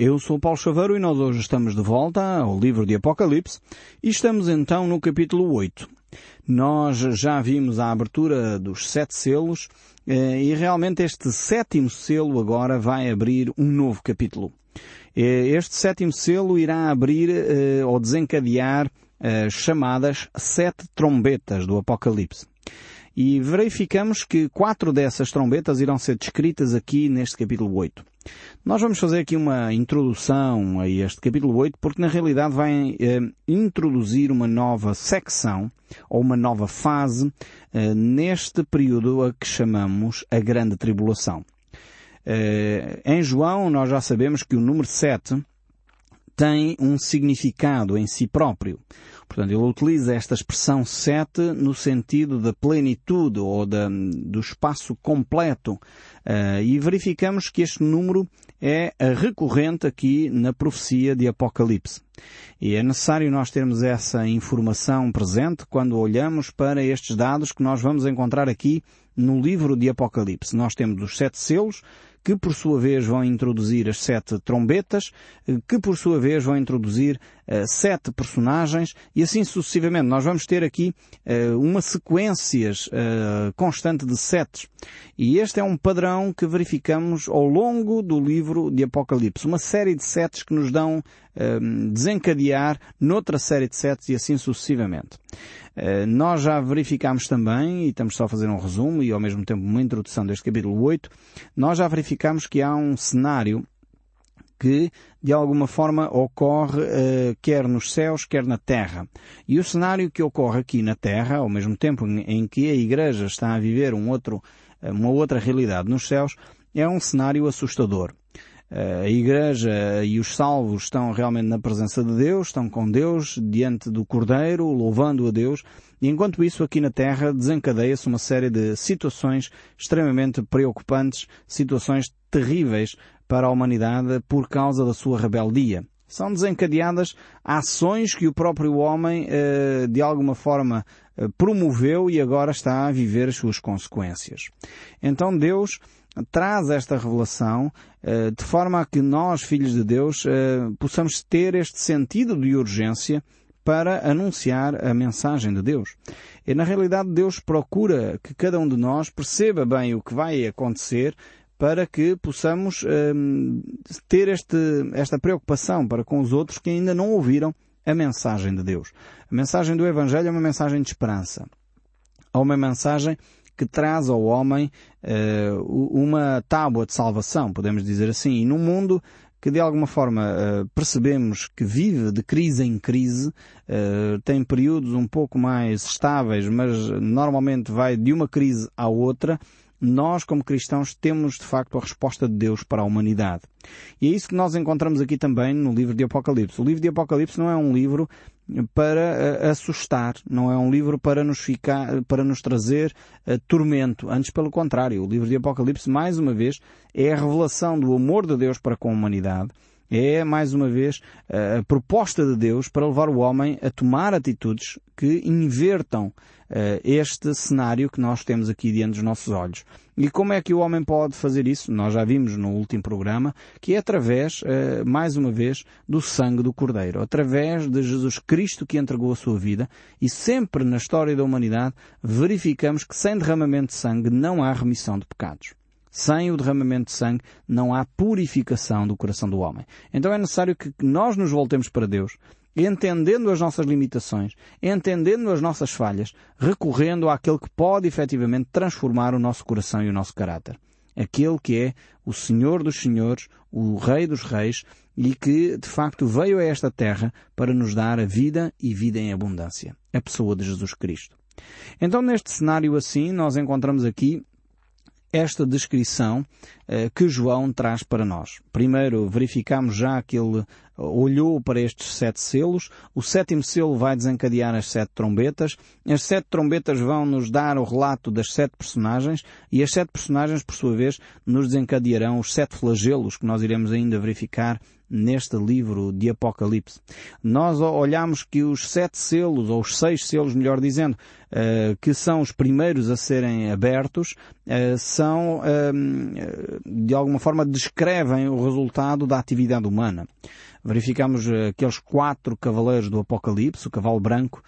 Eu sou Paulo Chaveiro e nós hoje estamos de volta ao livro de Apocalipse e estamos então no capítulo 8. Nós já vimos a abertura dos sete selos eh, e realmente este sétimo selo agora vai abrir um novo capítulo. Eh, este sétimo selo irá abrir eh, ou desencadear as chamadas sete trombetas do Apocalipse. E verificamos que quatro dessas trombetas irão ser descritas aqui neste capítulo 8. Nós vamos fazer aqui uma introdução a este capítulo 8 porque na realidade vai eh, introduzir uma nova secção ou uma nova fase eh, neste período a que chamamos a Grande Tribulação. Eh, em João nós já sabemos que o número 7 tem um significado em si próprio. Portanto, ele utiliza esta expressão sete no sentido da plenitude ou da, do espaço completo. Uh, e verificamos que este número é recorrente aqui na profecia de Apocalipse. E é necessário nós termos essa informação presente quando olhamos para estes dados que nós vamos encontrar aqui no livro de Apocalipse. Nós temos os sete selos, que por sua vez vão introduzir as sete trombetas, que por sua vez vão introduzir uh, sete personagens e assim sucessivamente. Nós vamos ter aqui uh, uma sequência uh, constante de setes. E este é um padrão que verificamos ao longo do livro de Apocalipse. Uma série de setes que nos dão desencadear noutra série de setes e assim sucessivamente. Eh, nós já verificámos também, e estamos só a fazer um resumo e ao mesmo tempo uma introdução deste capítulo 8, nós já verificámos que há um cenário que de alguma forma ocorre uh, quer nos céus, quer na terra. E o cenário que ocorre aqui na terra, ao mesmo tempo em, em que a Igreja está a viver um outro, uma outra realidade nos céus, é um cenário assustador. Eh, a Igreja e os salvos estão realmente na presença de Deus, estão com Deus, diante do Cordeiro, louvando a Deus, e enquanto isso aqui na Terra desencadeia-se uma série de situações extremamente preocupantes, situações terríveis para a humanidade por causa da sua rebeldia. São desencadeadas ações que o próprio homem, eh, de alguma forma, eh, promoveu e agora está a viver as suas consequências. Então Deus traz esta revelação eh, de forma a que nós, filhos de Deus, eh, possamos ter este sentido de urgência para anunciar a mensagem de Deus. E na realidade Deus procura que cada um de nós perceba bem o que vai acontecer para que possamos um, eh, ter este, esta preocupação para com os outros que ainda não ouviram a mensagem de Deus. A mensagem do Evangelho é uma mensagem de esperança. É uma mensagem que traz ao homem uh, uma tábua de salvação, podemos dizer assim. E num mundo que de alguma forma uh, percebemos que vive de crise em crise, uh, tem períodos um pouco mais estáveis, mas normalmente vai de uma crise à outra, nós, como cristãos, temos de facto a resposta de Deus para a humanidade. E é isso que nós encontramos aqui também no livro de Apocalipse. O livro de Apocalipse não é um livro para eh, assustar, não é um livro para nos ficar, para nos trazer uh, tormento. Antes, pelo contrário, o livro de Apocalipse, mais uma vez, é a revelação do amor de Deus para com a humanidade. É, mais uma vez, a proposta de Deus para levar o homem a tomar atitudes que invertam este cenário que nós temos aqui diante dos nossos olhos. E como é que o homem pode fazer isso? Nós já vimos no último programa que é através, mais uma vez, do sangue do Cordeiro, através de Jesus Cristo que entregou a sua vida e sempre na história da humanidade verificamos que sem derramamento de sangue não há remissão de pecados. Sem o derramamento de sangue não há purificação do coração do homem. Então é necessário que nós nos voltemos para Deus, entendendo as nossas limitações, entendendo as nossas falhas, recorrendo àquele que pode efetivamente transformar o nosso coração e o nosso caráter. Aquele que é o Senhor dos Senhores, o Rei dos Reis e que de facto veio a esta terra para nos dar a vida e vida em abundância. A pessoa de Jesus Cristo. Então neste cenário assim nós encontramos aqui esta descrição que João traz para nós. Primeiro verificamos já aquele olhou para estes sete selos. O sétimo selo vai desencadear as sete trombetas. As sete trombetas vão nos dar o relato das sete personagens e as sete personagens, por sua vez, nos desencadearão os sete flagelos que nós iremos ainda verificar neste livro de Apocalipse. Nós olhamos que os sete selos, ou os seis selos, melhor dizendo, uh, que são os primeiros a serem abertos, são, de alguma forma, descrevem o resultado da atividade humana. Verificamos aqueles quatro cavaleiros do Apocalipse, o cavalo branco,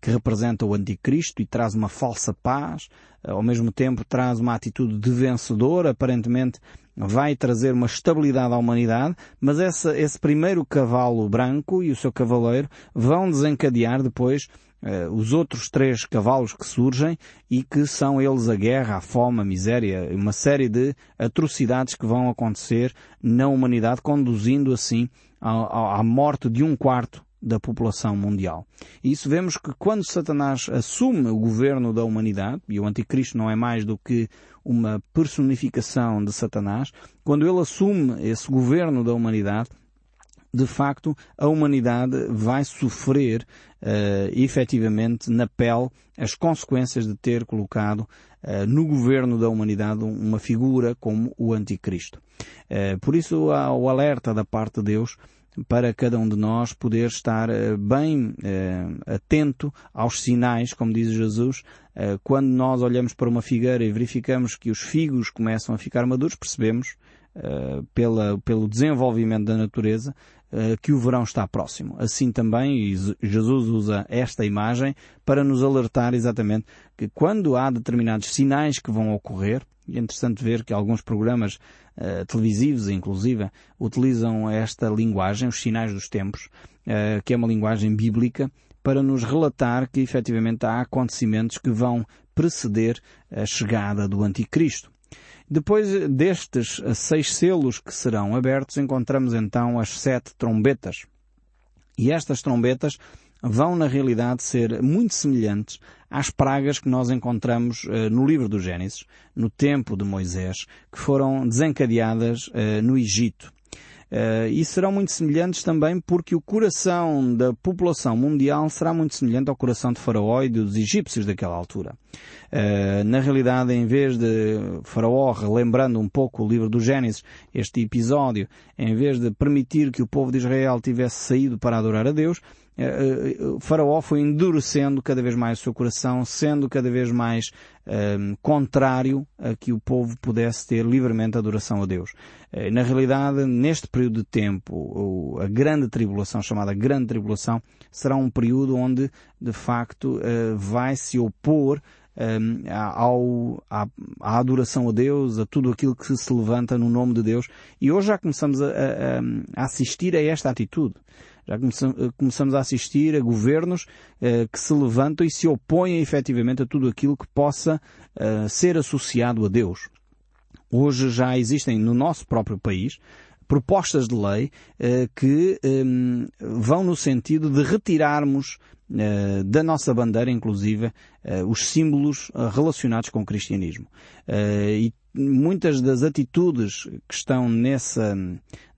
que representa o anticristo e traz uma falsa paz, ao mesmo tempo traz uma atitude de vencedor, aparentemente vai trazer uma estabilidade à humanidade, mas esse primeiro cavalo branco e o seu cavaleiro vão desencadear depois uh, os outros três cavalos que surgem e que são eles a guerra, a fome, a miséria, uma série de atrocidades que vão acontecer na humanidade, conduzindo assim à, à morte de um quarto da população mundial. E isso vemos que quando Satanás assume o governo da humanidade, e o anticristo não é mais do que uma personificação de Satanás, quando ele assume esse governo da humanidade, de facto, a humanidade vai sofrer uh, efetivamente na pele as consequências de ter colocado uh, no governo da humanidade uma figura como o anticristo. Uh, por isso há o alerta da parte de Deus para cada um de nós poder estar eh, bem eh, atento aos sinais, como diz Jesus, eh, quando nós olhamos para uma figueira e verificamos que os figos começam a ficar maduros, percebemos, pela, pelo desenvolvimento da natureza, que o verão está próximo. Assim também, Jesus usa esta imagem para nos alertar exatamente que quando há determinados sinais que vão ocorrer, e é interessante ver que alguns programas uh, televisivos, inclusive, utilizam esta linguagem, os sinais dos tempos, uh, que é uma linguagem bíblica, para nos relatar que efetivamente há acontecimentos que vão preceder a chegada do Anticristo. Depois destes seis selos que serão abertos, encontramos então as sete trombetas. E estas trombetas vão na realidade ser muito semelhantes às pragas que nós encontramos uh, no livro do Gênesis, no tempo de Moisés, que foram desencadeadas uh, no Egito. Uh, e serão muito semelhantes também porque o coração da população mundial será muito semelhante ao coração de Faraó e dos egípcios daquela altura. Uh, na realidade, em vez de Faraó, relembrando um pouco o livro do Gênesis, este episódio, em vez de permitir que o povo de Israel tivesse saído para adorar a Deus, o eh, faraó foi endurecendo cada vez mais o seu coração, sendo cada vez mais um, contrário a que o povo pudesse ter livremente adoração a Deus. Na realidade, neste período de tempo, a grande tribulação, chamada grande tribulação, será um período onde, de facto, vai se opor um, ao, à, à, adoração a Deus, a tudo aquilo que se levanta no nome de Deus. E hoje já começamos a, a, a assistir a esta atitude. Já começamos a assistir a governos uh, que se levantam e se opõem efetivamente a tudo aquilo que possa uh, ser associado a Deus. Hoje já existem no nosso próprio país propostas de lei que um, vão no sentido de retirarmos da nossa bandeira, inclusive, uh, os símbolos relacionados com o cristianismo. e muitas das atitudes que estão nessa,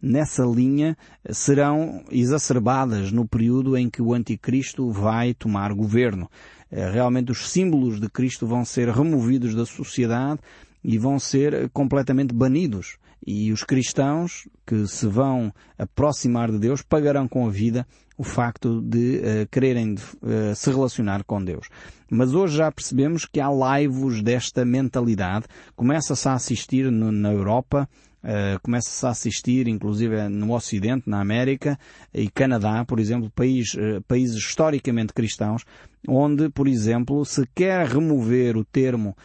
nessa linha serão exacerbadas no período em que o anticristo vai tomar governo. Realmente os símbolos de Cristo vão ser removidos da sociedade e vão ser completamente banidos. E os cristãos que se vão aproximar de Deus pagarão com a vida o facto de uh, quererem uh, se relacionar com Deus. Mas hoje já percebemos que há laivos desta mentalidade. Começa-se a assistir no, na Europa, uh, começa-se a assistir inclusive no Ocidente, na América e Canadá, por exemplo, país, países historicamente cristãos, onde, por exemplo, se quer remover o termo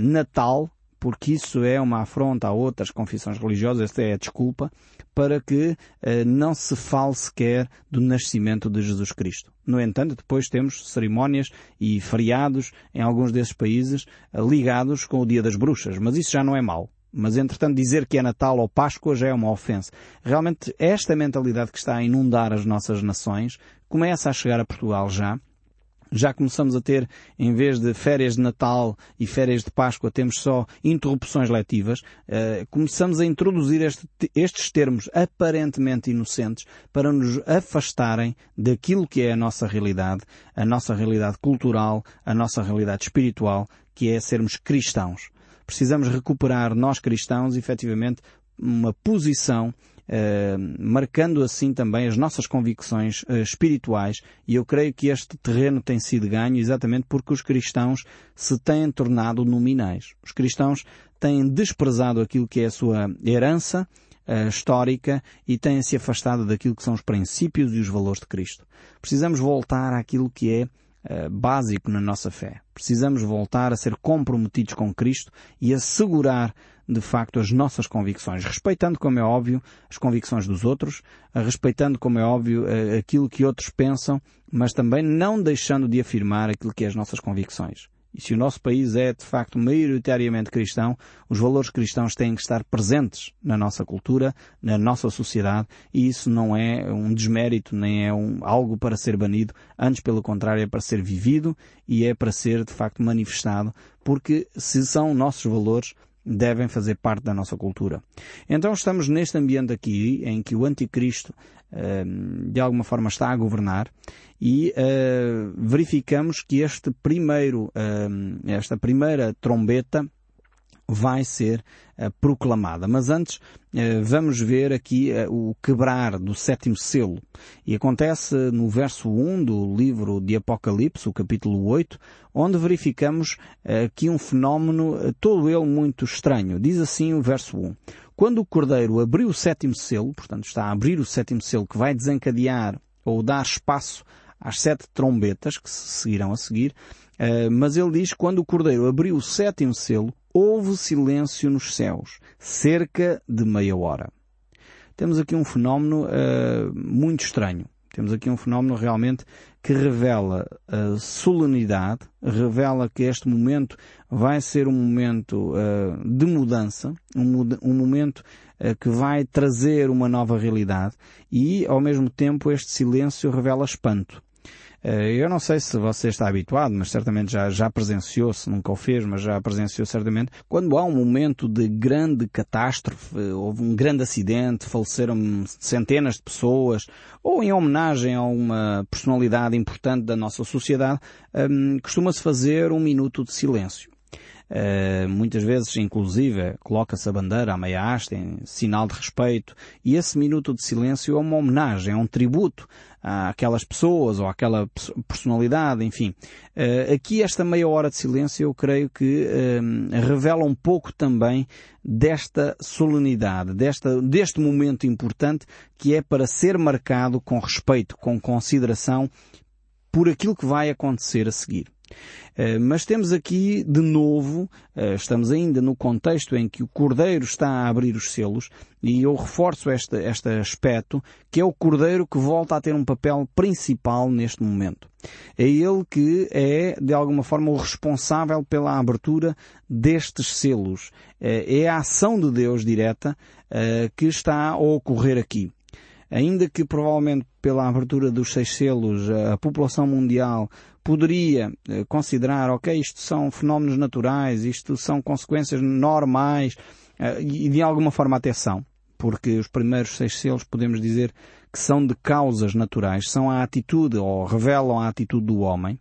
Natal porque isso é uma afronta a outras confissões religiosas, esta é a desculpa, para que eh, não se fale sequer do nascimento de Jesus Cristo. No entanto, depois temos cerimónias e feriados em alguns desses países eh, ligados com o Dia das Bruxas, mas isso já não é mau. Mas, entretanto, dizer que é Natal ou Páscoa já é uma ofensa. Realmente, esta mentalidade que está a inundar as nossas nações começa a chegar a Portugal já, já começamos a ter, em vez de férias de Natal e férias de Páscoa, temos só interrupções letivas, uh, começamos a introduzir este, estes termos aparentemente inocentes para nos afastarem daquilo que é a nossa realidade, a nossa realidade cultural, a nossa realidade espiritual, que é sermos cristãos. Precisamos recuperar, nós cristãos, efetivamente, uma posição eh, marcando assim também as nossas convicções uh, espirituais e eu creio que este terreno tem sido ganho exatamente porque os cristãos se têm tornado nominais. Os cristãos têm desprezado aquilo que é a sua herança uh, histórica e têm se afastado daquilo que são os princípios e os valores de Cristo. Precisamos voltar àquilo que é Uh, básico na nossa fé. Precisamos voltar a ser comprometidos com Cristo e assegurar de facto as nossas convicções, respeitando, como é óbvio, as convicções dos outros, respeitando, como é óbvio, aquilo que outros pensam, mas também não deixando de afirmar aquilo que é as nossas convicções. E se o nosso país é, de facto, maioritariamente cristão, os valores cristãos têm que estar presentes na nossa cultura, na nossa sociedade, e isso não é um desmérito, nem é um, algo para ser banido, antes pelo contrário é para ser vivido e é para ser, de facto, manifestado, porque se são nossos valores, devem fazer parte da nossa cultura. Então estamos neste ambiente aqui em que o anticristo de alguma forma está a governar e uh, verificamos que este primeiro, ehm, esta primeira trombeta vai ser uh, proclamada. Mas antes uh, vamos ver aqui uh, o quebrar do sétimo selo. E acontece no verso 1 do livro de Apocalipse, o capítulo 8, onde verificamos aqui um fenómeno todo ele muito estranho. Diz assim o verso 1. Quando o Cordeiro abriu o sétimo selo, portanto está a abrir o sétimo selo que vai desencadear ou dar espaço às sete trombetas que se seguirão a seguir, mas ele diz quando o Cordeiro abriu o sétimo selo, houve silêncio nos céus, cerca de meia hora. Temos aqui um fenómeno uh, muito estranho. Temos aqui um fenómeno realmente que revela a solenidade, revela que este momento vai ser um momento uh, de mudança, um, um momento uh, que vai trazer uma nova realidade e, ao mesmo tempo, este silêncio revela espanto. Eh, eu não sei se você está habituado, mas certamente já, já presenciou, se nunca o fez, mas já presenciou certamente, quando há um momento de grande catástrofe, houve um grande acidente, faleceram centenas de pessoas, ou em homenagem a uma personalidade importante da nossa sociedade, um, costuma-se fazer um minuto de silêncio. Uh, muitas vezes, inclusive, coloca-se a bandeira à meia haste em sinal de respeito e esse minuto de silêncio é uma homenagem, é um tributo àquelas pessoas ou àquela personalidade, enfim. Uh, aqui esta meia hora de silêncio eu creio que uh, revela um pouco também desta solenidade, desta, deste momento importante que é para ser marcado com respeito, com consideração por aquilo que vai acontecer a seguir. Eh, mas temos aqui, de novo, eh, estamos ainda no contexto em que o Cordeiro está a abrir os selos, e eu reforço este, este aspecto, que é o Cordeiro que volta a ter um papel principal neste momento. É ele que é, de alguma forma, o responsável pela abertura destes selos. Eh, é a ação de Deus direta que está a ocorrer aqui ainda que provavelmente pela abertura dos seis selos a população mundial poderia eh, considerar, ok, isto são fenómenos naturais, isto são consequências normais, eh, e de alguma forma até são, porque os primeiros seis selos podemos dizer que são de causas naturais, são a atitude ou revelam a atitude do homem,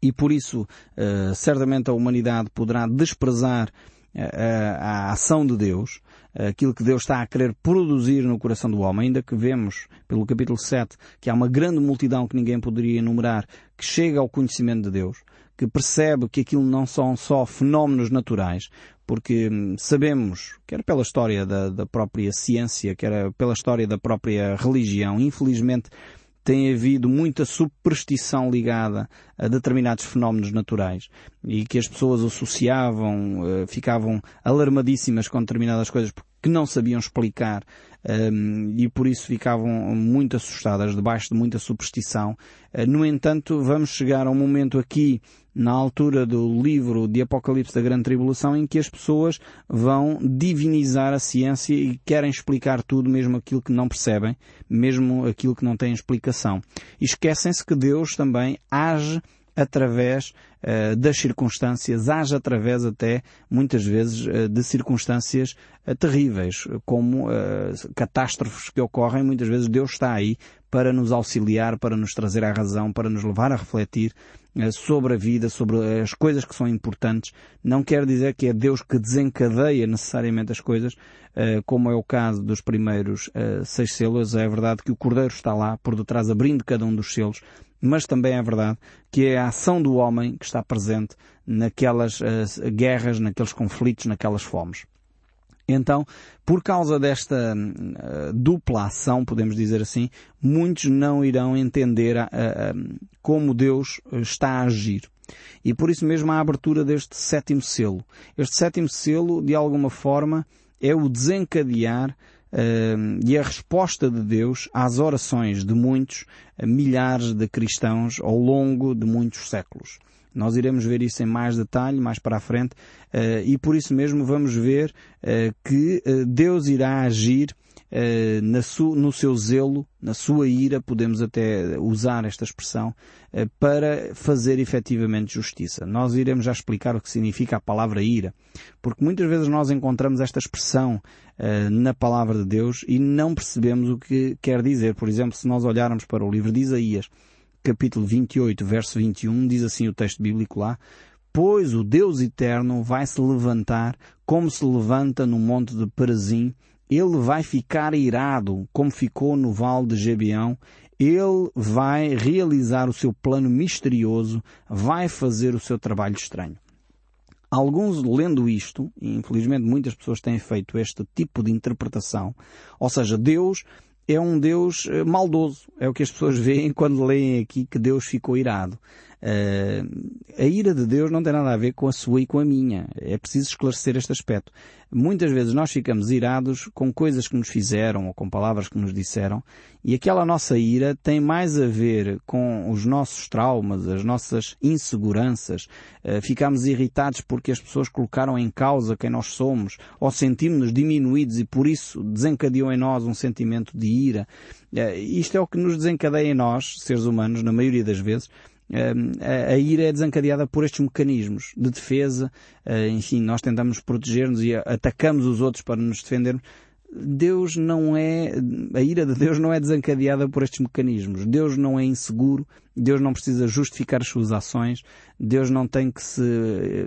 e por isso eh, certamente a humanidade poderá desprezar a, a ação de Deus, aquilo que Deus está a querer produzir no coração do homem, ainda que vemos pelo capítulo 7 que há uma grande multidão que ninguém poderia enumerar que chega ao conhecimento de Deus, que percebe que aquilo não são só fenómenos naturais, porque hum, sabemos, quer pela história da, da própria ciência, quer pela história da própria religião, infelizmente tem havido muita superstição ligada a determinados fenómenos naturais e que as pessoas associavam, eh, ficavam alarmadíssimas com determinadas coisas que não sabiam explicar um, e por isso ficavam muito assustadas, debaixo de muita superstição. Uh, no entanto, vamos chegar a um momento aqui, na altura do livro de Apocalipse da Grande Tribulação, em que as pessoas vão divinizar a ciência e querem explicar tudo, mesmo aquilo que não percebem, mesmo aquilo que não tem explicação. E esquecem-se que Deus também age através uh, das circunstâncias, age através até, muitas vezes, uh, de circunstâncias uh, terríveis, como catástrofes que ocorrem, muitas vezes Deus está aí para nos auxiliar, para nos trazer à razão, para nos levar a refletir sobre a vida, sobre as coisas que são importantes. Não quer dizer que é Deus que desencadeia necessariamente as coisas, como é o caso dos primeiros seis selos. É verdade que o Cordeiro está lá, por detrás, abrindo cada um dos selos, mas também é verdade que é a ação do homem que está presente naquelas guerras, naqueles conflitos, naquelas fomes. Então, por causa desta uh, dupla ação, podemos dizer assim, muitos não irão entender uh, como Deus está a agir. E por isso mesmo a abertura deste sétimo selo. Este sétimo selo, de alguma forma, é o desencadear uh, e a resposta de Deus às orações de muitos, uh, milhares de cristãos ao longo de muitos séculos. Nós iremos ver isso em mais detalhe mais para a frente uh, e por isso mesmo vamos ver uh, que uh, Deus irá agir eh, no seu zelo, na sua ira, podemos até usar esta expressão, eh, para fazer efetivamente justiça. Nós iremos já explicar o que significa a palavra ira, porque muitas vezes nós encontramos esta expressão eh, na palavra de Deus e não percebemos o que quer dizer. Por exemplo, se nós olharmos para o livro de Isaías, capítulo 28, verso 21, diz assim o texto bíblico lá, Pois o Deus eterno vai se levantar como se levanta no monte de Perazim ele vai ficar irado, como ficou no vale de Gebeão. Ele vai realizar o seu plano misterioso, vai fazer o seu trabalho estranho. Alguns lendo isto, e infelizmente muitas pessoas têm feito este tipo de interpretação, ou seja, Deus é um Deus eh, maldoso. É o que as pessoas veem quando leem aqui que Deus ficou irado. Uh, a ira de Deus não tem nada a ver com a sua e com a minha. É preciso esclarecer este aspecto. Muitas vezes nós ficamos irados com coisas que nos fizeram ou com palavras que nos disseram e aquela nossa ira tem mais a ver com os nossos traumas, as nossas inseguranças. Uh, ficamos irritados porque as pessoas colocaram em causa quem nós somos ou sentimos-nos diminuídos e por isso desencadeou em nós um sentimento de ira. Uh, isto é o que nos desencadeia em nós, seres humanos, na maioria das vezes, a ira é desencadeada por estes mecanismos de defesa, eh, enfim, nós tentamos proteger-nos e atacamos os outros para nos defendermos. Deus não é, a ira de Deus não é desencadeada por estes mecanismos. Deus não é inseguro, Deus não precisa justificar as suas ações, Deus não tem que se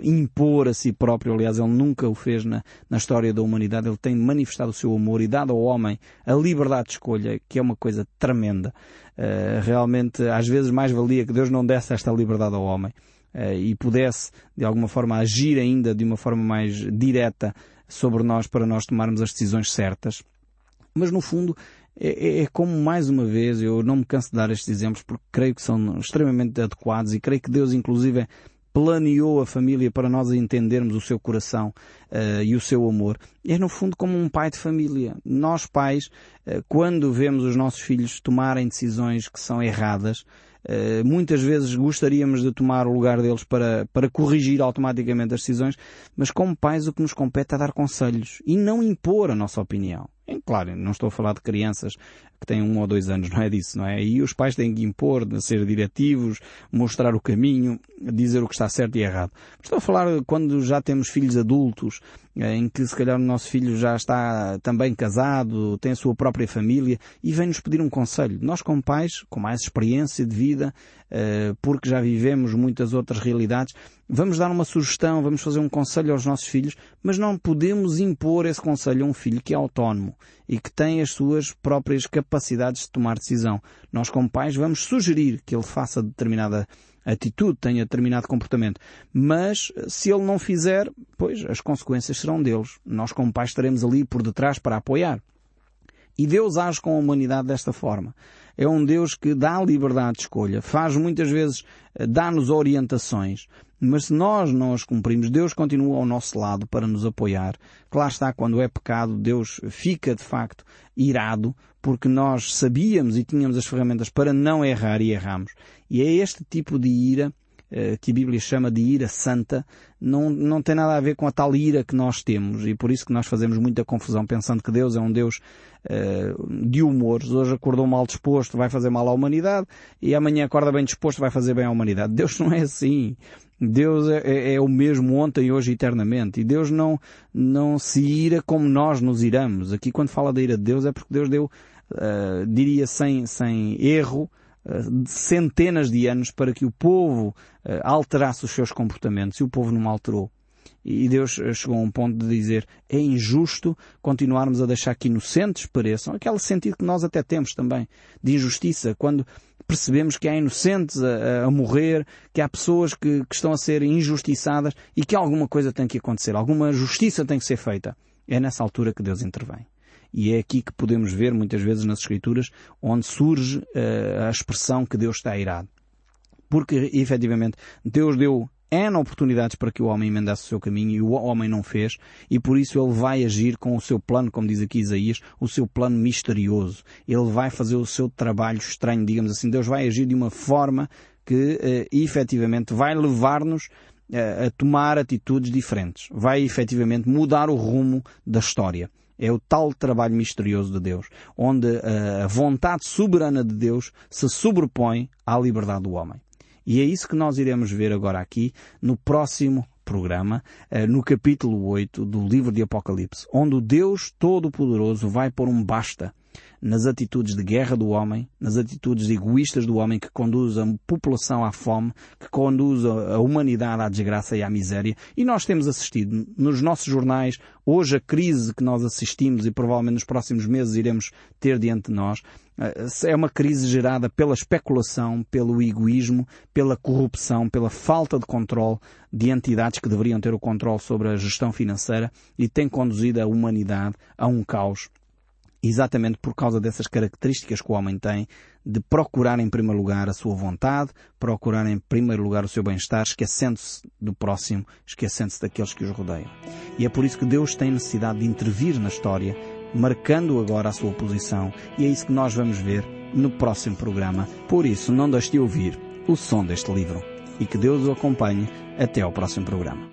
impor a si próprio, aliás, Ele nunca o fez na, na história da humanidade, Ele tem manifestado o seu amor e dado ao homem a liberdade de escolha, que é uma coisa tremenda. Uh, realmente, às vezes mais valia que Deus não desse esta liberdade ao homem. Uh, e pudesse, de alguma forma, agir ainda de uma forma mais direta sobre nós para nós tomarmos as decisões certas. Mas no fundo é, é, é, como mais uma vez, eu não me canso de dar estes exemplos porque creio que são extremamente adequados e creio que Deus inclusive planeou a família para nós entendermos o seu coração uh, e o seu amor. É no fundo como um pai de família. Nós pais, uh, quando vemos os nossos filhos tomarem decisões que são erradas, muitas vezes gostaríamos de tomar o lugar deles para, para corrigir automaticamente as decisões, mas como pais o que nos compete é dar conselhos e não impor a nossa opinião. Claro, não estou a falar de crianças que têm um ou dois anos, não é disso, não é? E os pais têm que impor, ser diretivos, mostrar o caminho, dizer o que está certo e errado. Estou a falar quando já temos filhos adultos, eh, em que se calhar o nosso filho já está também casado, tem a sua própria família e vem-nos pedir um conselho. Nós como pais, com mais experiência de vida, eh, porque já vivemos muitas outras realidades, vamos dar uma sugestão, vamos fazer um conselho aos nossos filhos, mas não podemos impor esse conselho a um filho que é autónomo e que tem as suas próprias capacidades de tomar decisão. Nós como pais vamos sugerir que ele faça determinada atitude, tenha determinado comportamento. Mas se ele não fizer, pois as consequências serão deles. Nós como pais estaremos ali por detrás para apoiar. E Deus age com a humanidade desta forma é um Deus que dá liberdade de escolha, faz muitas vezes, eh, dá-nos orientações, Mas se nós não as cumprimos, Deus continua ao nosso lado para nos apoiar. Claro está, quando é pecado, Deus fica de facto irado porque nós sabíamos e tínhamos as ferramentas para não errar e erramos. E é este tipo de ira eh, que a Bíblia chama de ira santa, não, não tem nada a ver com a tal ira que nós temos e por isso que nós fazemos muita confusão pensando que Deus é um Deus uh, de humores. Hoje acordou mal disposto, vai fazer mal à humanidade e amanhã acorda bem disposto, vai fazer bem à humanidade. Deus não é assim. Deus é, é, é, o mesmo ontem, hoje e eternamente. E Deus não, não se ira como nós nos iramos. Aqui quando fala da ira de Deus é porque Deus deu, uh, diria sem, sem erro, de centenas de anos para que o povo eh, alterasse os seus comportamentos e o povo não alterou. E Deus eh, chegou a um ponto de dizer é injusto continuarmos a deixar que inocentes pereçam. Aquele sentido que nós até temos também de injustiça, quando percebemos que há inocentes a, a morrer, que há pessoas que, que, estão a ser injustiçadas e que alguma coisa tem que acontecer, alguma justiça tem que ser feita. É nessa altura que Deus intervém. E é aqui que podemos ver muitas vezes nas Escrituras onde surge uh, a expressão que Deus está irado. Porque, efetivamente, Deus deu N oportunidades para que o homem emendasse o seu caminho e o homem não fez, e por isso ele vai agir com o seu plano, como diz aqui Isaías, o seu plano misterioso. Ele vai fazer o seu trabalho estranho, digamos assim. Deus vai agir de uma forma que, uh, efetivamente, vai levar-nos uh, a tomar atitudes diferentes. Vai, efetivamente, mudar o rumo da história. É o tal trabalho misterioso de Deus, onde a vontade soberana de Deus se sobrepõe à liberdade do homem. E é isso que nós iremos ver agora aqui no próximo programa, eh, no capítulo 8 do livro de Apocalipse, onde o Deus Todo-Poderoso vai pôr um basta nas atitudes de guerra do homem, nas atitudes egoístas do homem que conduz a população à fome, que conduz a humanidade à desgraça e à miséria. E nós temos assistido nos nossos jornais, hoje a crise que nós assistimos e provavelmente nos próximos meses iremos ter diante de nós, eh, é uma crise gerada pela especulação, pelo egoísmo, pela corrupção, pela falta de controle de entidades que deveriam ter o controle sobre a gestão financeira e tem conduzido a humanidade a um caos exatamente por causa dessas características que o homem tem de procurar em primeiro lugar a sua vontade, procurar em primeiro lugar o seu bem-estar, esquecendo-se do próximo, esquecendo-se daqueles que os rodeiam. E é por isso que Deus tem necessidade de intervir na história, marcando agora a sua posição, e é isso que nós vamos ver no próximo programa. Por isso, não deixe de ouvir o som deste livro. E que Deus o acompanhe até ao próximo programa.